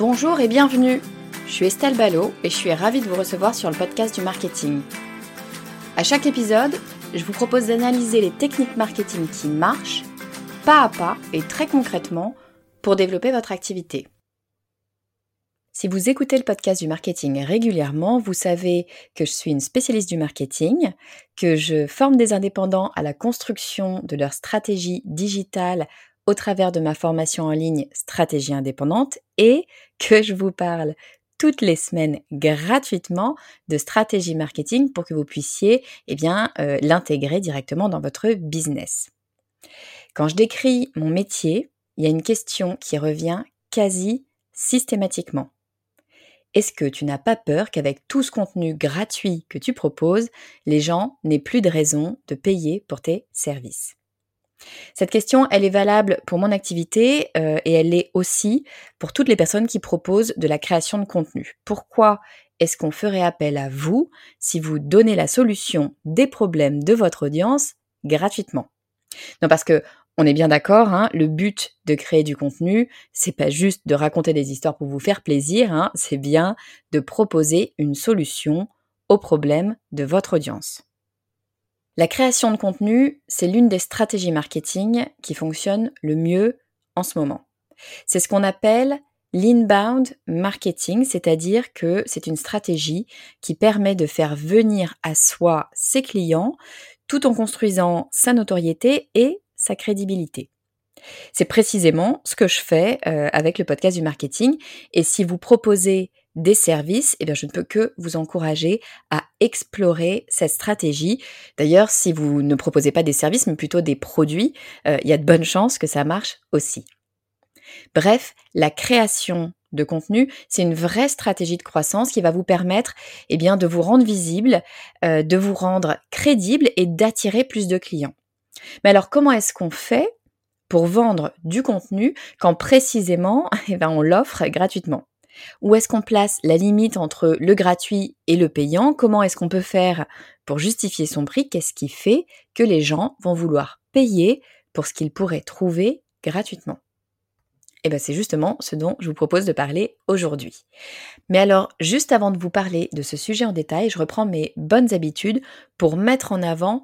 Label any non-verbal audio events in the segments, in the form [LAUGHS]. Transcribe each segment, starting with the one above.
Bonjour et bienvenue. Je suis Estelle Ballot et je suis ravie de vous recevoir sur le podcast du marketing. À chaque épisode, je vous propose d'analyser les techniques marketing qui marchent, pas à pas et très concrètement, pour développer votre activité. Si vous écoutez le podcast du marketing régulièrement, vous savez que je suis une spécialiste du marketing, que je forme des indépendants à la construction de leur stratégie digitale au travers de ma formation en ligne Stratégie indépendante et que je vous parle toutes les semaines gratuitement de stratégie marketing pour que vous puissiez eh bien euh, l'intégrer directement dans votre business. Quand je décris mon métier, il y a une question qui revient quasi systématiquement. Est-ce que tu n'as pas peur qu'avec tout ce contenu gratuit que tu proposes, les gens n'aient plus de raison de payer pour tes services? Cette question, elle est valable pour mon activité euh, et elle l'est aussi pour toutes les personnes qui proposent de la création de contenu. Pourquoi est-ce qu'on ferait appel à vous si vous donnez la solution des problèmes de votre audience gratuitement? Non, parce que on est bien d'accord, hein, le but de créer du contenu, c'est pas juste de raconter des histoires pour vous faire plaisir, hein, c'est bien de proposer une solution aux problèmes de votre audience. La création de contenu, c'est l'une des stratégies marketing qui fonctionne le mieux en ce moment. C'est ce qu'on appelle l'inbound marketing, c'est-à-dire que c'est une stratégie qui permet de faire venir à soi ses clients tout en construisant sa notoriété et sa crédibilité. C'est précisément ce que je fais euh, avec le podcast du marketing. Et si vous proposez des services, eh bien, je ne peux que vous encourager à explorer cette stratégie. D'ailleurs, si vous ne proposez pas des services, mais plutôt des produits, euh, il y a de bonnes chances que ça marche aussi. Bref, la création de contenu, c'est une vraie stratégie de croissance qui va vous permettre eh de vous rendre visible, euh, de vous rendre crédible et d'attirer plus de clients. Mais alors, comment est-ce qu'on fait pour vendre du contenu quand précisément [LAUGHS] eh ben, on l'offre gratuitement? Où est-ce qu'on place la limite entre le gratuit et le payant? Comment est-ce qu'on peut faire pour justifier son prix? Qu'est-ce qui fait que les gens vont vouloir payer pour ce qu'ils pourraient trouver gratuitement? Eh bien c'est justement ce dont je vous propose de parler aujourd'hui. Mais alors, juste avant de vous parler de ce sujet en détail, je reprends mes bonnes habitudes pour mettre en avant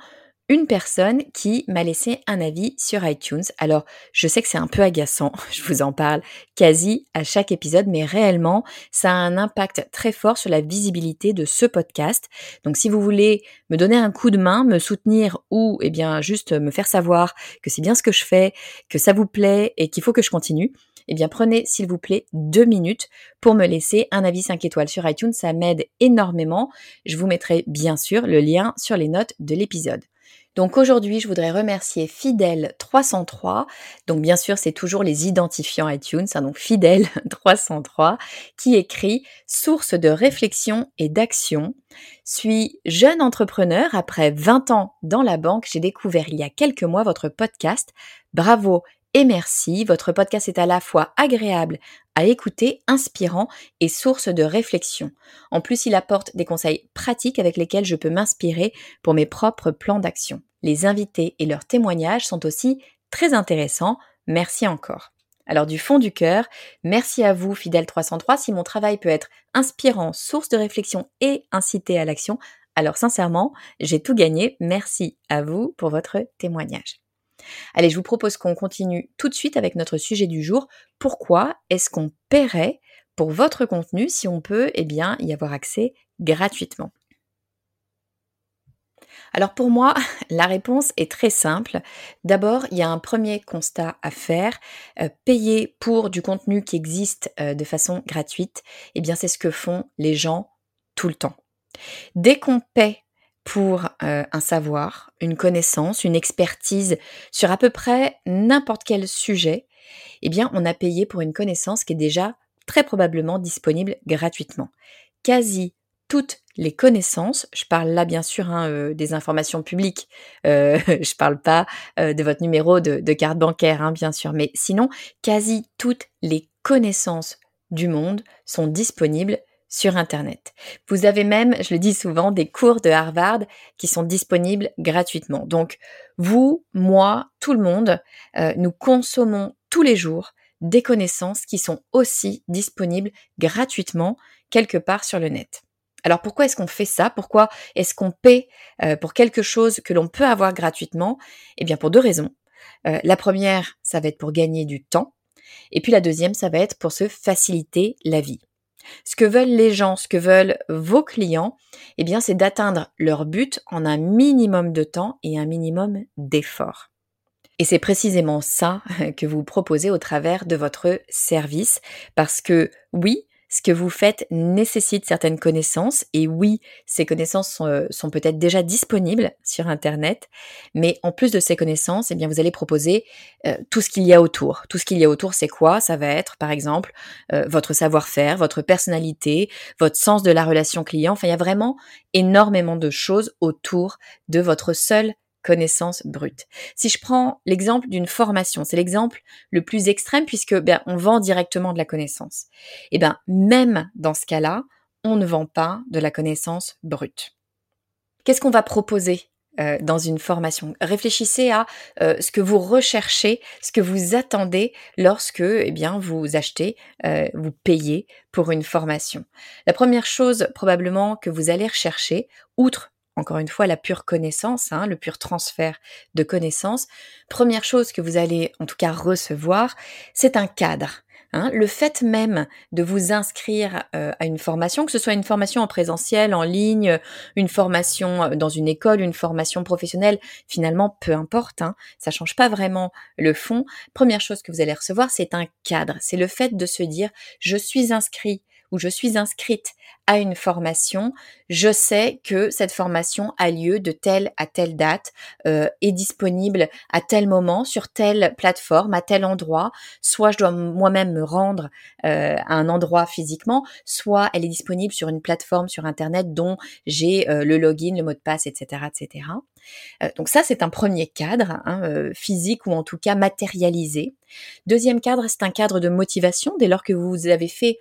une personne qui m'a laissé un avis sur iTunes. Alors, je sais que c'est un peu agaçant, [LAUGHS] je vous en parle quasi à chaque épisode, mais réellement, ça a un impact très fort sur la visibilité de ce podcast. Donc, si vous voulez me donner un coup de main, me soutenir ou, eh bien, juste me faire savoir que c'est bien ce que je fais, que ça vous plaît et qu'il faut que je continue, eh bien prenez s'il vous plaît deux minutes pour me laisser un avis 5 étoiles sur iTunes, ça m'aide énormément. Je vous mettrai bien sûr le lien sur les notes de l'épisode. Donc aujourd'hui, je voudrais remercier Fidèle303. Donc bien sûr, c'est toujours les identifiants iTunes, hein, donc Fidèle303, [LAUGHS] qui écrit Source de réflexion et d'action. Suis jeune entrepreneur, après 20 ans dans la banque, j'ai découvert il y a quelques mois votre podcast. Bravo et merci. Votre podcast est à la fois agréable à écouter, inspirant et source de réflexion. En plus, il apporte des conseils pratiques avec lesquels je peux m'inspirer pour mes propres plans d'action. Les invités et leurs témoignages sont aussi très intéressants. Merci encore. Alors du fond du cœur, merci à vous, Fidèle 303. Si mon travail peut être inspirant, source de réflexion et inciter à l'action, alors sincèrement, j'ai tout gagné. Merci à vous pour votre témoignage. Allez, je vous propose qu'on continue tout de suite avec notre sujet du jour. Pourquoi est-ce qu'on paierait pour votre contenu si on peut eh y avoir accès gratuitement? Alors pour moi, [LAUGHS] la réponse est très simple. D'abord, il y a un premier constat à faire. Euh, payer pour du contenu qui existe euh, de façon gratuite, eh bien c'est ce que font les gens tout le temps. Dès qu'on paie pour euh, un savoir, une connaissance, une expertise sur à peu près n'importe quel sujet, eh bien on a payé pour une connaissance qui est déjà très probablement disponible gratuitement. Quasi toutes les connaissances, je parle là bien sûr hein, euh, des informations publiques, euh, [LAUGHS] je parle pas de votre numéro de, carte bancaire hein, bien sûr, mais sinon quasi toutes les connaissances du monde sont disponibles sur Internet. Vous avez même, je le dis souvent, des cours de Harvard qui sont disponibles gratuitement. Donc, vous, moi, tout le monde, nous consommons tous les jours des connaissances qui sont aussi disponibles gratuitement quelque part sur le net. Alors pourquoi est-ce qu'on fait ça? Pourquoi est-ce qu'on paie euh, pour quelque chose que l'on peut avoir gratuitement? Eh bien pour deux raisons. Euh, la première, ça va être pour gagner du temps. Et puis la deuxième, ça va être pour se faciliter la vie. Ce que veulent les gens, ce que veulent vos clients, eh bien c'est d'atteindre leur but en un minimum de temps et un minimum d'effort. Et c'est précisément ça [LAUGHS] que vous proposez au travers de votre service, parce que oui, ce que vous faites nécessite certaines connaissances et oui, ces connaissances sont, euh, peut-être déjà disponibles sur Internet, mais en plus de ces connaissances, eh bien, vous allez proposer euh, tout ce qu'il y a autour. Tout ce qu'il y a autour, c'est quoi? Ça va être, par exemple, euh, votre savoir-faire, votre personnalité, votre sens de la relation client. Enfin, il y a vraiment énormément de choses autour de votre seul connaissance brute. Si je prends l'exemple d'une formation, c'est l'exemple le plus extrême puisque ben, on vend directement de la connaissance. Et eh ben même dans ce cas-là, on ne vend pas de la connaissance brute. Qu'est-ce qu'on va proposer euh, dans une formation? Réfléchissez à euh, ce que vous recherchez, ce que vous attendez lorsque eh bien, vous achetez, euh, vous payez pour une formation. La première chose probablement que vous allez rechercher, outre encore une fois, la pure connaissance, hein, le pur transfert de connaissances, première chose que vous allez en tout cas recevoir, c'est un cadre. Hein. Le fait même de vous inscrire euh, à une formation, que ce soit une formation en présentiel, en ligne, une formation euh, dans une école, une formation professionnelle, finalement, peu importe, hein, ça change pas vraiment le fond. Première chose que vous allez recevoir, c'est un cadre. C'est le fait de se dire, je suis inscrit je suis inscrite à une formation, je sais que cette formation a lieu de telle à telle date, euh, est disponible à tel moment, sur telle plateforme, à tel endroit. Soit je dois moi-même me rendre euh, à un endroit physiquement, soit elle est disponible sur une plateforme sur Internet dont j'ai euh, le login, le mot de passe, etc. etc. donc ça, c'est un premier cadre hein, physique ou en tout cas matérialisé. Deuxième cadre, c'est un cadre de motivation dès lors que vous avez fait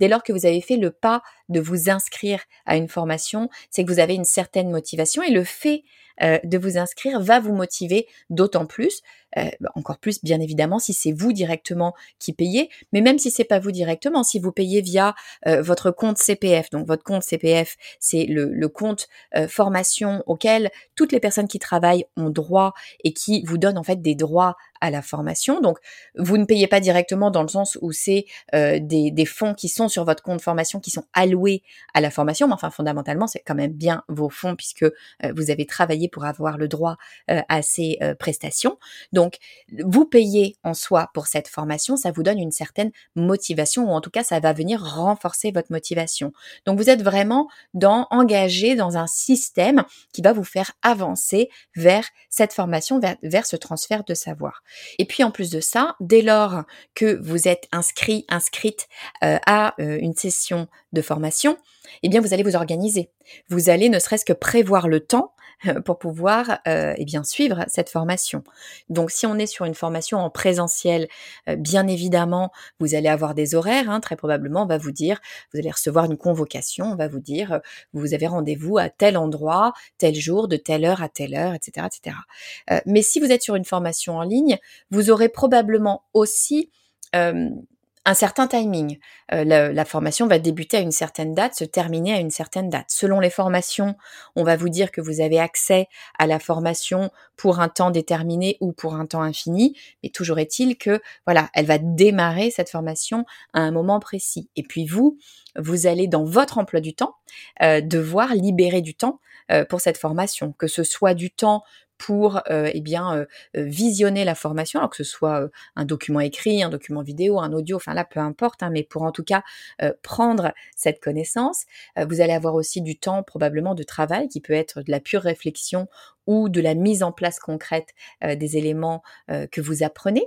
dès lors que vous avez fait le pas de vous inscrire à une formation, c'est que vous avez une certaine motivation et le fait euh, de vous inscrire va vous motiver d'autant plus, euh, bah, encore plus bien évidemment si c'est vous directement qui payez, mais même si c'est pas vous directement, si vous payez via euh, votre compte CPF, donc votre compte CPF, c'est le, le, compte formation auquel toutes les personnes qui travaillent ont droit et qui vous donne en fait des droits à la formation. Donc, vous ne payez pas directement dans le sens où c'est des, des, fonds qui sont sur votre compte formation qui sont alloués à la formation, mais enfin fondamentalement c'est quand même bien vos fonds puisque vous avez travaillé pour avoir le droit euh, à ces euh, prestations. Donc, vous payez en soi pour cette formation, ça vous donne une certaine motivation, ou en tout cas, ça va venir renforcer votre motivation. Donc, vous êtes vraiment dans, engagé dans un système qui va vous faire avancer vers cette formation, vers, ce transfert de savoir. Et puis, en plus de ça, dès lors que vous êtes inscrit, inscrite euh, à une session de formation, eh bien, vous allez vous organiser. Vous allez ne serait-ce que prévoir le temps [LAUGHS] pour pouvoir euh, eh bien suivre cette formation. Donc si on est sur une formation en présentiel, euh, bien évidemment, vous allez avoir des horaires. Hein, très probablement, on va vous dire, vous allez recevoir une convocation, on va vous dire, euh, vous avez rendez-vous à tel endroit, tel jour, de telle heure à telle heure, etc., etc. mais si vous êtes sur une formation en ligne, vous aurez probablement aussi un certain timing. Euh, la, formation va débuter à une certaine date, se terminer à une certaine date. Selon les formations, on va vous dire que vous avez accès à la formation pour un temps déterminé ou pour un temps infini, mais toujours est-il que voilà, elle va démarrer cette formation à un moment précis. Et puis vous, vous allez dans votre emploi du temps euh, devoir libérer du temps euh, pour cette formation, que ce soit du temps pour euh, eh bien euh, euh, visionner la formation, alors que ce soit un document écrit, un document vidéo, un audio, enfin là peu importe, hein, mais pour en tout cas prendre cette connaissance. vous allez avoir aussi du temps probablement de travail qui peut être de la pure réflexion ou de la mise en place concrète des éléments que vous apprenez.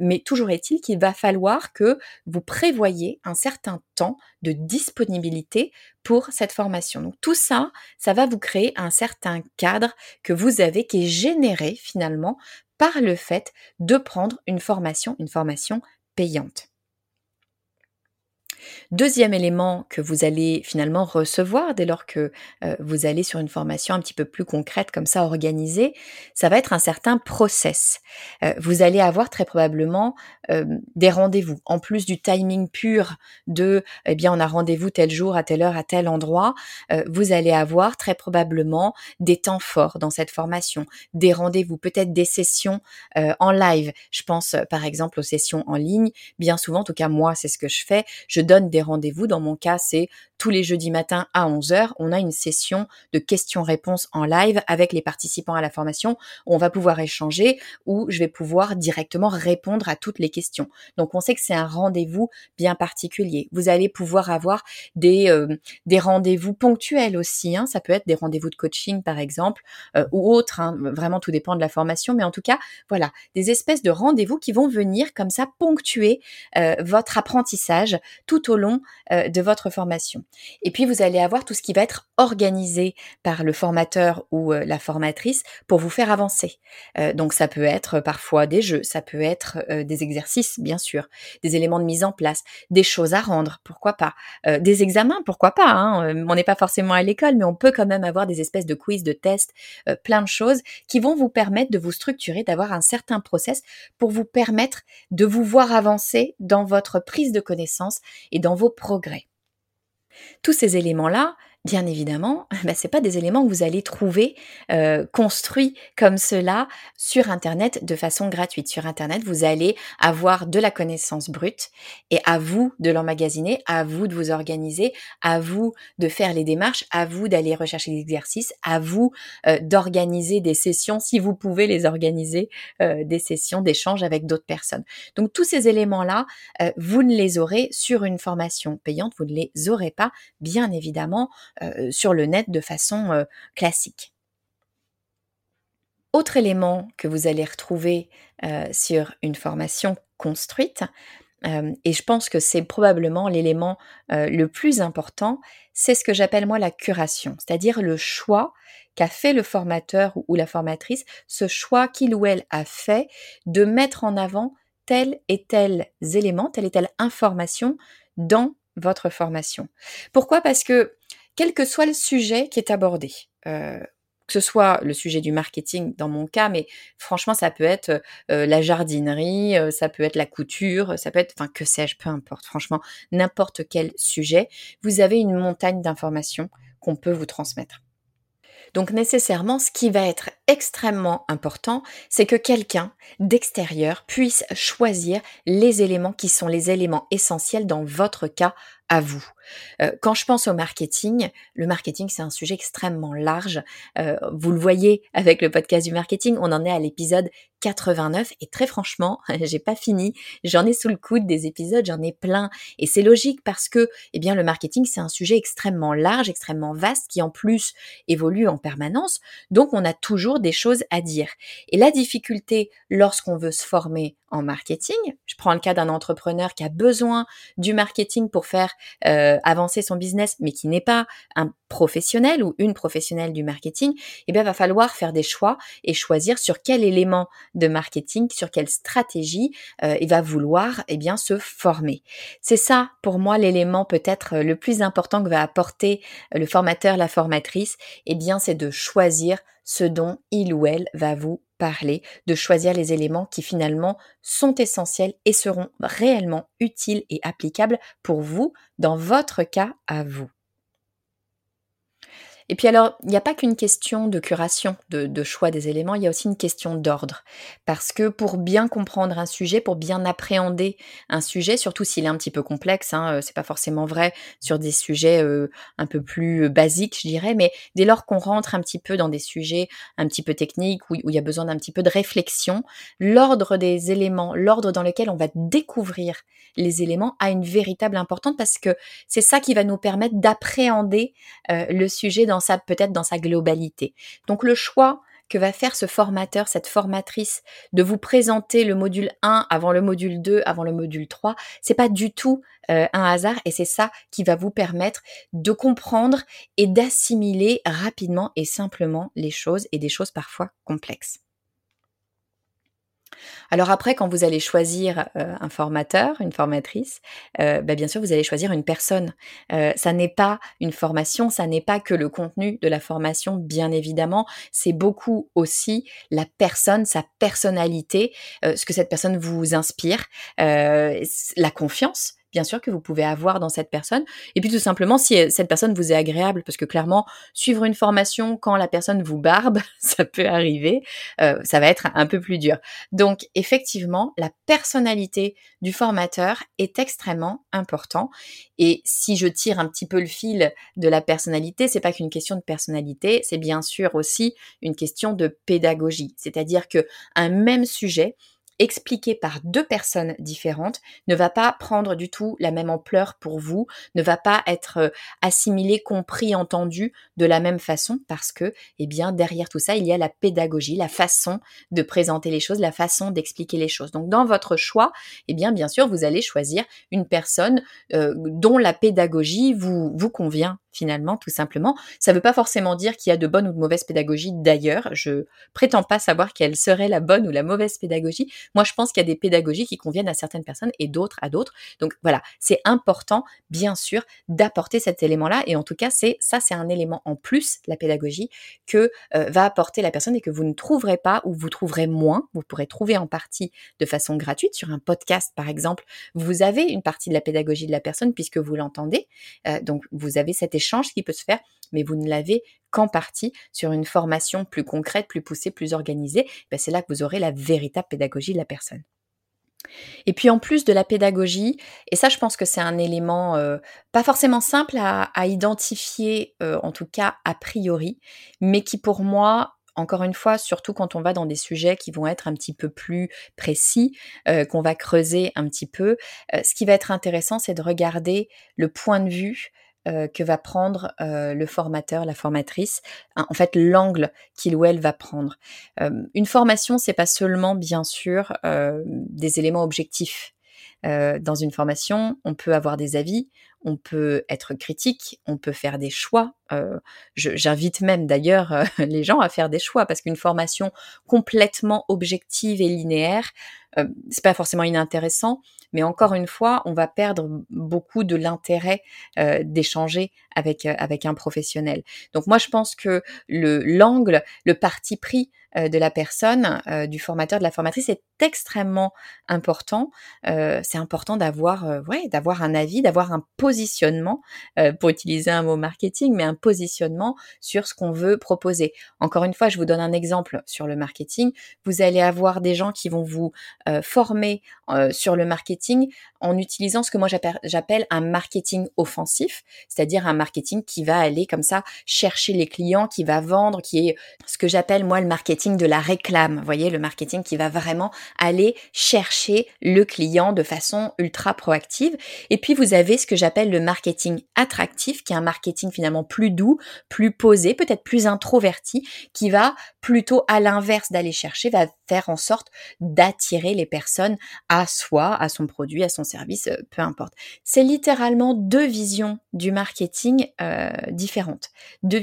mais toujours est-il qu'il va falloir que vous prévoyez un certain temps de disponibilité pour cette formation. Donc tout ça, ça va vous créer un certain cadre que vous avez qui est généré finalement par le fait de prendre une formation, une formation payante. Deuxième élément que vous allez finalement recevoir dès lors que euh, vous allez sur une formation un petit peu plus concrète comme ça organisée, ça va être un certain process. Euh, vous allez avoir très probablement euh, des rendez-vous en plus du timing pur de eh bien on a rendez-vous tel jour à telle heure à tel endroit, vous allez avoir très probablement des temps forts dans cette formation, des rendez-vous, peut-être des sessions en live. Je pense par exemple aux sessions en ligne, bien souvent en tout cas moi c'est ce que je fais, je des rendez-vous. Dans mon cas, c'est tous les jeudis matins à 11h. On a une session de questions-réponses en live avec les participants à la formation. On va pouvoir échanger où je vais pouvoir directement répondre à toutes les questions. Donc on sait que c'est un rendez-vous bien particulier. Vous allez pouvoir avoir des, euh, des rendez-vous ponctuels aussi. Hein. Ça peut être des rendez-vous de coaching par exemple euh, ou autres. Hein. Vraiment tout dépend de la formation. Mais en tout cas, voilà, des espèces de rendez-vous qui vont venir comme ça ponctuer euh, votre apprentissage tout au long euh, de votre formation. Et puis vous allez avoir tout ce qui va être organisé par le formateur ou euh, la formatrice pour vous faire avancer. Euh, donc ça peut être parfois des jeux, ça peut être des exercices bien sûr, des éléments de mise en place, des choses à rendre, pourquoi pas, des examens, pourquoi pas. Hein. On n'est pas forcément à l'école, mais on peut quand même avoir des espèces de quiz, de tests, plein de choses qui vont vous permettre de vous structurer, d'avoir un certain process pour vous permettre de vous voir avancer dans votre prise de connaissance et dans vos progrès. Tous ces éléments-là, bien évidemment, [LAUGHS] bah, ce pas des éléments que vous allez trouver euh, construits comme cela sur Internet de façon gratuite. Sur Internet, vous allez avoir de la connaissance brute et à vous de l'emmagasiner, à vous de vous organiser, à vous de faire les démarches, à vous d'aller rechercher des exercices, à vous euh, d'organiser des sessions si vous pouvez les organiser, euh, des sessions d'échange avec d'autres personnes. Donc tous ces éléments-là, vous ne les aurez sur une formation payante, vous ne les aurez pas, bien évidemment, sur le net de façon euh, classique. Autre élément que vous allez retrouver euh, sur une formation construite, et je pense que c'est probablement l'élément le plus important, c'est ce que j'appelle moi la curation, c'est-à-dire le choix qu'a fait le formateur ou la formatrice, ce choix qu'il ou elle a fait de mettre en avant tel et tel élément, telle et telle information dans votre formation. Pourquoi? Parce que quel que soit le sujet qui est abordé. Euh, que ce soit le sujet du marketing dans mon cas, mais franchement, ça peut être euh, la jardinerie, euh, ça peut être la couture, ça peut être, enfin, que sais-je, peu importe, franchement, n'importe quel sujet, vous avez une montagne d'informations qu'on peut vous transmettre. Donc nécessairement, ce qui va être extrêmement important, c'est que quelqu'un d'extérieur puisse choisir les éléments qui sont les éléments essentiels dans votre cas à vous. Euh, quand je pense au marketing, le marketing c'est un sujet extrêmement large. Euh, vous le voyez avec le podcast du marketing, on en est à l'épisode 89 et très franchement, [LAUGHS] j'ai pas fini. J'en ai sous le coude des épisodes, j'en ai plein et c'est logique parce que eh bien le marketing c'est un sujet extrêmement large, extrêmement vaste qui en plus évolue en permanence. Donc on a toujours des choses à dire. Et la difficulté lorsqu'on veut se former marketing, je prends le cas d'un entrepreneur qui a besoin du marketing pour faire euh, avancer son business, mais qui n'est pas un professionnel ou une professionnelle du marketing, eh bien, va falloir faire des choix et choisir sur quel élément de marketing, sur quelle stratégie euh, il va vouloir, eh bien, se former. C'est ça, pour moi, l'élément peut-être le plus important que va apporter le formateur, la formatrice, eh bien, c'est de choisir ce dont il ou elle va vous de choisir les éléments qui finalement sont essentiels et seront réellement utiles et applicables pour vous dans votre cas à vous. Et puis alors, il n'y a pas qu'une question de curation, de, choix des éléments, il y a aussi une question d'ordre. Parce que pour bien comprendre un sujet, pour bien appréhender un sujet, surtout s'il est un petit peu complexe, hein, euh, c'est pas forcément vrai sur des sujets euh, un peu plus euh, basiques, je dirais, mais dès lors qu'on rentre un petit peu dans des sujets un petit peu techniques, où, il y a besoin d'un petit peu de réflexion, l'ordre des éléments, l'ordre dans lequel on va découvrir les éléments a une véritable importance parce que c'est ça qui va nous permettre d'appréhender le sujet peut-être dans sa globalité. Donc le choix que va faire ce formateur, cette formatrice, de vous présenter le module 1 avant le module 2, avant le module 3, c'est pas du tout euh, un hasard et c'est ça qui va vous permettre de comprendre et d'assimiler rapidement et simplement les choses et des choses parfois complexes. Alors après, quand vous allez choisir euh, un formateur, une formatrice, euh, bah, bien sûr, vous allez choisir une personne. Euh, ça n'est pas une formation, ça n'est pas que le contenu de la formation, bien évidemment. C'est beaucoup aussi la personne, sa personnalité, ce que cette personne vous inspire, la confiance bien sûr que vous pouvez avoir dans cette personne. Et puis tout simplement, si euh, cette personne vous est agréable, parce que clairement, suivre une formation quand la personne vous barbe, [LAUGHS] ça peut arriver, euh, ça va être un peu plus dur. Donc effectivement, la personnalité du formateur est extrêmement important. Et si je tire un petit peu le fil de la personnalité, c'est pas qu'une question de personnalité, c'est bien sûr aussi une question de pédagogie. C'est-à-dire que un même sujet expliqué par deux personnes différentes ne va pas prendre du tout la même ampleur pour vous, ne va pas être euh, assimilé, compris, entendu de la même façon parce que, eh bien, derrière tout ça, il y a la pédagogie, la façon de présenter les choses, la façon d'expliquer les choses. Donc, dans votre choix, eh bien, bien sûr, vous allez choisir une personne euh, dont la pédagogie vous, vous convient finalement, tout simplement. Ça ne veut pas forcément dire qu'il y a de bonnes ou de mauvaises pédagogies d'ailleurs. Je prétends pas savoir quelle serait la bonne ou la mauvaise pédagogie. Moi, je pense qu'il y a des pédagogies qui conviennent à certaines personnes et d'autres à d'autres. Donc voilà, c'est important, bien sûr, d'apporter cet élément-là. Et en tout cas, c'est ça, c'est un élément en plus, la pédagogie, que euh, va apporter la personne et que vous ne trouverez pas ou vous trouverez moins. Vous pourrez trouver en partie de façon gratuite sur un podcast, par exemple. Vous avez une partie de la pédagogie de la personne puisque vous l'entendez. Euh, donc vous avez cet échange échange qui peut se faire, mais vous ne l'avez qu'en partie sur une formation plus concrète, plus poussée, plus organisée. Ben, c'est là que vous aurez la véritable pédagogie de la personne. Et puis en plus de la pédagogie, et ça je pense que c'est un élément euh, pas forcément simple à, identifier, euh, en tout cas a priori, mais qui pour moi encore une fois, surtout quand on va dans des sujets qui vont être un petit peu plus précis, euh, qu'on va creuser un petit peu, ce qui va être intéressant, c'est de regarder le point de vue euh, que va prendre euh, le formateur, la formatrice, hein, en fait l'angle qu'il ou elle va prendre. Euh, une formation, c'est pas seulement bien sûr des éléments objectifs. Dans une formation, on peut avoir des avis, on peut être critique, on peut faire des choix. J'invite même d'ailleurs [LAUGHS] les gens à faire des choix parce qu'une formation complètement objective et linéaire, c'est pas forcément inintéressant, mais encore une fois, on va perdre beaucoup de l'intérêt euh, d'échanger avec euh, avec un professionnel. Donc moi, je pense que le l'angle, le parti pris euh, de la personne, du formateur, de la formatrice est extrêmement important. c'est important d'avoir, ouais, d'avoir un avis, d'avoir un positionnement, pour utiliser un mot marketing, mais un positionnement sur ce qu'on veut proposer. Encore une fois, je vous donne un exemple sur le marketing. Vous allez avoir des gens qui vont vous former sur le marketing en utilisant ce que moi j'appelle un marketing offensif, c'est-à-dire un marketing qui va aller comme ça chercher les clients, qui va vendre, qui est ce que j'appelle moi le marketing de la réclame. Vous voyez, le marketing qui va vraiment aller chercher le client de façon ultra proactive. Et puis vous avez ce que j'appelle le marketing attractif, qui est un marketing finalement plus doux, plus posé, peut-être plus introverti, qui va plutôt à l'inverse d'aller chercher, va faire en sorte d'attirer les personnes à soi, à son produit, à son service, euh, peu importe. C'est littéralement deux visions du marketing euh, différentes.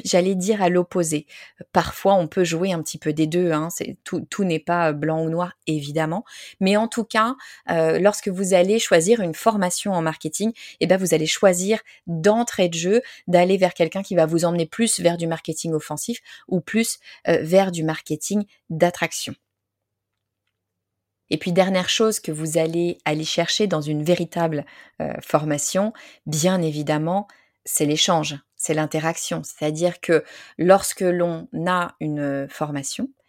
J'allais dire à l'opposé. Parfois, on peut jouer un petit peu des Hein, tout, n'est pas blanc ou noir, évidemment. Mais en tout cas, euh, lorsque vous allez choisir une formation en marketing, eh ben, vous allez choisir d'entrée de jeu d'aller vers quelqu'un qui va vous emmener plus vers du marketing offensif ou plus vers du marketing d'attraction. Et puis dernière chose que vous allez aller chercher dans une véritable euh, formation, bien évidemment, c'est l'échange, c'est l'interaction. C'est-à-dire que lorsque l'on a une formation, euh,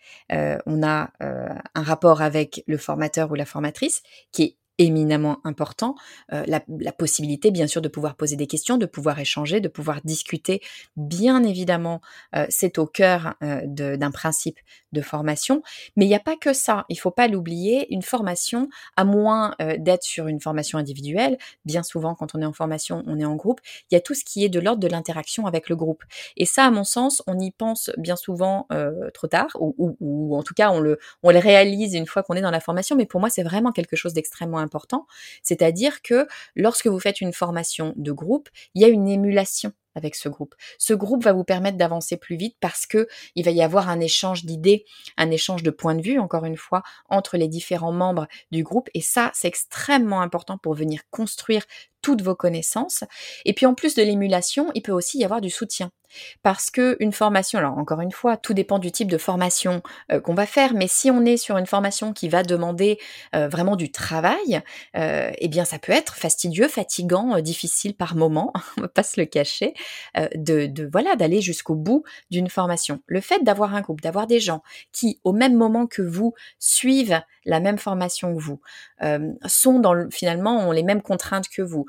on a euh, un rapport avec le formateur ou la formatrice qui est éminemment important, euh, la, possibilité bien sûr de pouvoir poser des questions, de pouvoir échanger, de pouvoir discuter. Bien évidemment, euh, c'est au cœur euh, d'un principe de formation, mais il n'y a pas que ça. Il faut pas l'oublier. Une formation, à moins d'être sur une formation individuelle, bien souvent quand on est en formation, on est en groupe. Il y a tout ce qui est de l'ordre de l'interaction avec le groupe. Et ça, à mon sens, on y pense bien souvent trop tard, ou, ou, en tout cas on le, on le réalise une fois qu'on est dans la formation. Mais pour moi, c'est vraiment quelque chose d'extrêmement important, c'est-à-dire que lorsque vous faites une formation de groupe, il y a une émulation avec ce groupe. Ce groupe va vous permettre d'avancer plus vite parce que il va y avoir un échange d'idées, un échange de points de vue, encore une fois, entre les différents membres du groupe. Et ça, c'est extrêmement important pour venir construire toutes vos connaissances. Et puis en plus de l'émulation, il peut aussi y avoir du soutien. Parce que une formation, alors encore une fois, tout dépend du type de formation euh, qu'on va faire, mais si on est sur une formation qui va demander euh, vraiment du travail, euh, eh bien ça peut être fastidieux, fatigant, difficile par moment, [LAUGHS] on va pas se le cacher, de, voilà d'aller jusqu'au bout d'une formation. Le fait d'avoir un groupe, d'avoir des gens qui au même moment que vous suivent la même formation que vous, sont dans finalement ont les mêmes contraintes que vous,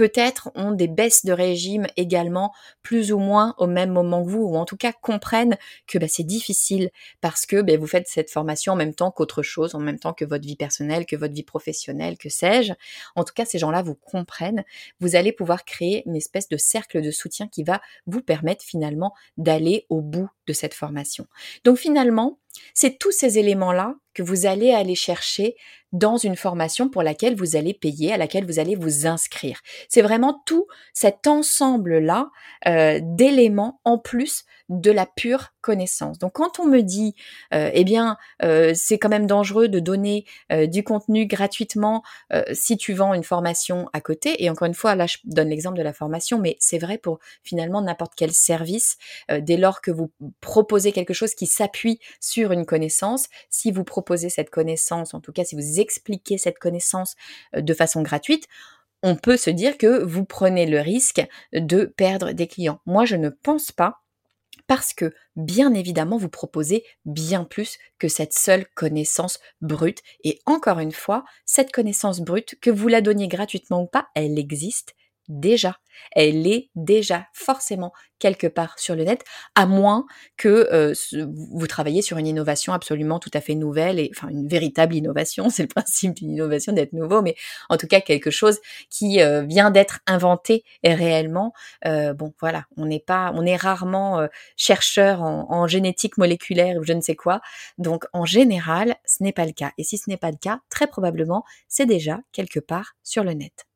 peut-être ont des baisses de régime également plus ou moins au même moment que vous, ou en tout cas comprennent que bah, c'est difficile parce que bah, vous faites cette formation en même temps qu'autre chose, en même temps que votre vie personnelle, que votre vie professionnelle, que sais-je. En tout cas, ces gens-là vous comprennent. Vous allez pouvoir créer une espèce de cercle de soutien qui va vous permettre finalement d'aller au bout de cette formation. Donc finalement, c'est tous ces éléments-là que vous allez aller chercher dans une formation pour laquelle vous allez payer, à laquelle vous allez vous inscrire. C'est vraiment tout cet ensemble-là euh, d'éléments en plus de la pure connaissance. Donc quand on me dit, euh, eh bien, euh, c'est quand même dangereux de donner du contenu gratuitement si tu vends une formation à côté, et encore une fois, là je donne l'exemple de la formation, mais c'est vrai pour finalement n'importe quel service, dès lors que vous proposez quelque chose qui s'appuie sur une connaissance, si vous proposez cette connaissance, en tout cas si vous expliquez cette connaissance de façon gratuite, on peut se dire que vous prenez le risque de perdre des clients. Moi, je ne pense pas parce que, bien évidemment, vous proposez bien plus que cette seule connaissance brute. Et encore une fois, cette connaissance brute, que vous la donniez gratuitement ou pas, elle existe déjà. Elle est déjà forcément quelque part sur le net, à moins que euh, vous travaillez sur une innovation absolument tout à fait nouvelle, et enfin une véritable innovation, [LAUGHS] c'est le principe d'une innovation d'être nouveau, mais en tout cas quelque chose qui euh, vient d'être inventé et réellement. Euh, bon, voilà, on n'est pas, on est rarement chercheur en, en, génétique moléculaire ou je ne sais quoi, donc en général, ce n'est pas le cas. Et si ce n'est pas le cas, très probablement, c'est déjà quelque part sur le net.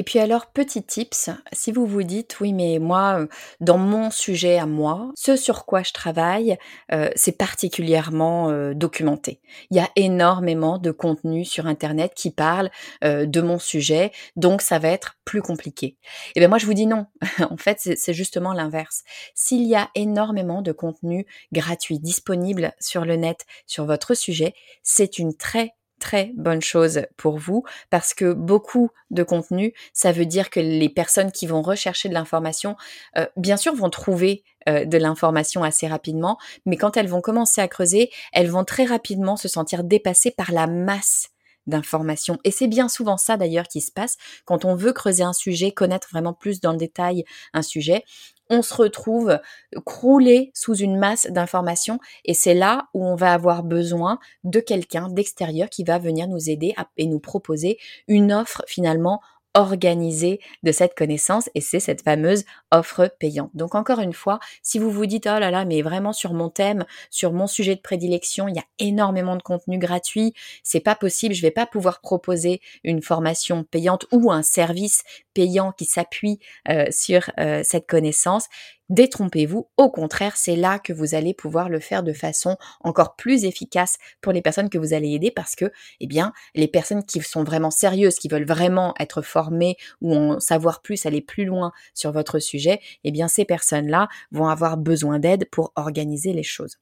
Et puis alors, petit tips, si vous vous dites, oui, mais moi, euh, dans mon sujet à moi, ce sur quoi je travaille, euh, c'est particulièrement euh, documenté. Il y a énormément de contenu sur Internet qui parle de mon sujet, donc ça va être plus compliqué. Et eh bien moi, je vous dis non. [LAUGHS] en fait, c'est justement l'inverse. S'il y a énormément de contenu gratuit disponible sur le net sur votre sujet, c'est une très très bonne chose pour vous parce que beaucoup de contenu, ça veut dire que les personnes qui vont rechercher de l'information, euh, bien sûr, vont trouver euh, de l'information assez rapidement, mais quand elles vont commencer à creuser, elles vont très rapidement se sentir dépassées par la masse d'informations. Et c'est bien souvent ça d'ailleurs qui se passe quand on veut creuser un sujet, connaître vraiment plus dans le détail un sujet on se retrouve croulé sous une masse d'informations et c'est là où on va avoir besoin de quelqu'un d'extérieur qui va venir nous aider et nous proposer une offre finalement organisée de cette connaissance et c'est cette fameuse offre payante. Donc encore une fois, si vous vous dites oh là là mais vraiment sur mon thème, sur mon sujet de prédilection, il y a énormément de contenu gratuit, c'est pas possible, je vais pas pouvoir proposer une formation payante ou un service payant qui s'appuie euh, sur euh, cette connaissance, détrompez-vous. Au contraire, c'est là que vous allez pouvoir le faire de façon encore plus efficace pour les personnes que vous allez aider parce que, eh bien, les personnes qui sont vraiment sérieuses, qui veulent vraiment être formées ou en savoir plus, aller plus loin sur votre sujet, eh bien, ces personnes-là vont avoir besoin d'aide pour organiser les choses.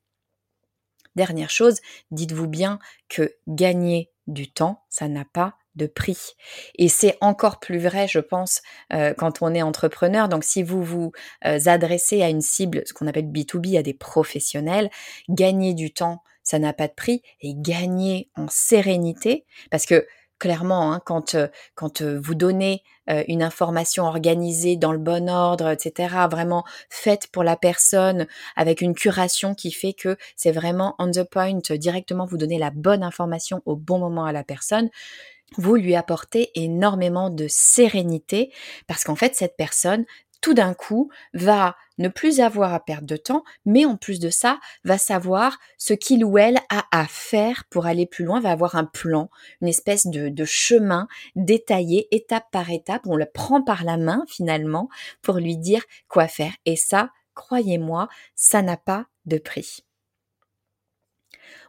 Dernière chose, dites-vous bien que gagner du temps, ça n'a pas de prix. Et c'est encore plus vrai, je pense, euh, quand on est entrepreneur. Donc si vous vous euh, adressez à une cible, ce qu'on appelle B2B, à des professionnels, gagner du temps, ça n'a pas de prix. Et gagner en sérénité, parce que clairement, hein, quand, euh, quand vous donnez une information organisée dans le bon ordre, etc., vraiment faite pour la personne, avec une curation qui fait que c'est vraiment on the point, directement vous donnez la bonne information au bon moment à la personne, vous lui apportez énormément de sérénité parce qu'en fait, cette personne, tout d'un coup, va ne plus avoir à perdre de temps, mais en plus de ça, va savoir ce qu'il ou elle a à faire pour aller plus loin, va avoir un plan, une espèce de, chemin détaillé étape par étape. On le prend par la main finalement pour lui dire quoi faire. Et ça, croyez-moi, ça n'a pas de prix.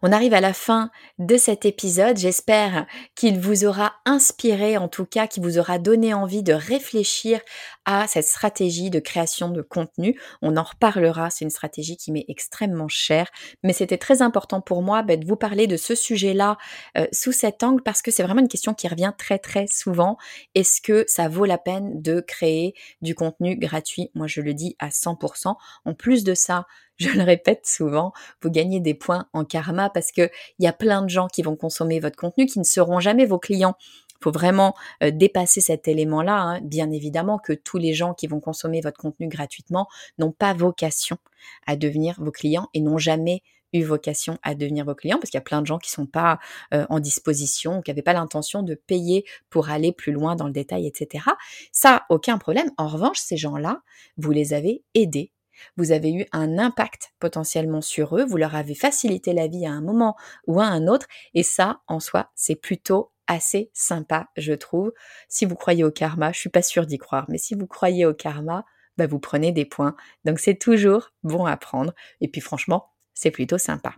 On arrive à la fin de cet épisode. J'espère qu'il vous aura inspiré, en tout cas, qu'il vous aura donné envie de réfléchir à cette stratégie de création de contenu. On en reparlera. C'est une stratégie qui m'est extrêmement chère, mais c'était très important pour moi bah, de vous parler de ce sujet-là euh, sous cet angle parce que c'est vraiment une question qui revient très très souvent. Est-ce que ça vaut la peine de créer du contenu gratuit? Moi, je le dis à 100%. En plus de ça, [LAUGHS] je le répète souvent, vous gagnez des points en karma parce que il y a plein de gens qui vont consommer votre contenu qui ne seront jamais vos clients. Il faut vraiment euh, dépasser cet élément-là. Hein. Bien évidemment que tous les gens qui vont consommer votre contenu gratuitement n'ont pas vocation à devenir vos clients et n'ont jamais eu vocation à devenir vos clients parce qu'il y a plein de gens qui sont pas euh, en disposition, qui n'avaient pas l'intention de payer pour aller plus loin dans le détail, etc. Ça, aucun problème. En revanche, ces gens-là, vous les avez aidés vous avez eu un impact potentiellement sur eux, vous leur avez facilité la vie à un moment ou à un autre, et ça, en soi, c'est plutôt assez sympa, je trouve. Si vous croyez au karma, je suis pas sûre d'y croire, mais si vous croyez au karma, bah vous prenez des points. Donc c'est toujours bon à prendre. Et puis franchement, c'est plutôt sympa.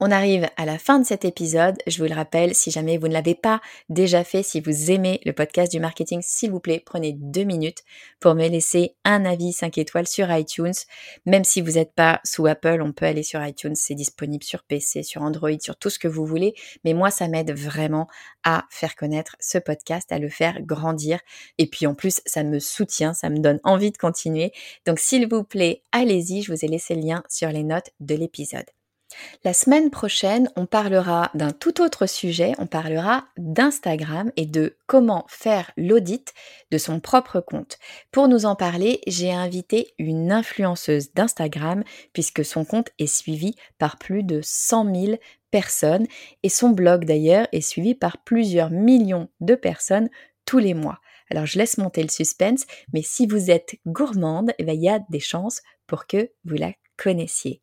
On arrive à la fin de cet épisode. Je vous le rappelle, si jamais vous ne l'avez pas déjà fait, si vous aimez le podcast du marketing, s'il vous plaît, prenez deux minutes pour me laisser un avis 5 étoiles sur iTunes. Même si vous n'êtes pas sous Apple, on peut aller sur iTunes. C'est disponible sur PC, sur Android, sur tout ce que vous voulez. Mais moi, ça m'aide vraiment à faire connaître ce podcast, à le faire grandir. Et puis en plus, ça me soutient, ça me donne envie de continuer. Donc s'il vous plaît, allez-y, je vous ai laissé le lien sur les notes de l'épisode. La semaine prochaine, on parlera d'un tout autre sujet, on parlera d'Instagram et de comment faire l'audit de son propre compte. Pour nous en parler, j'ai invité une influenceuse d'Instagram puisque son compte est suivi par plus de 100 000 personnes et son blog d'ailleurs est suivi par plusieurs millions de personnes tous les mois. Alors je laisse monter le suspense, mais si vous êtes gourmande, eh ben, il y a des chances pour que vous la connaissiez.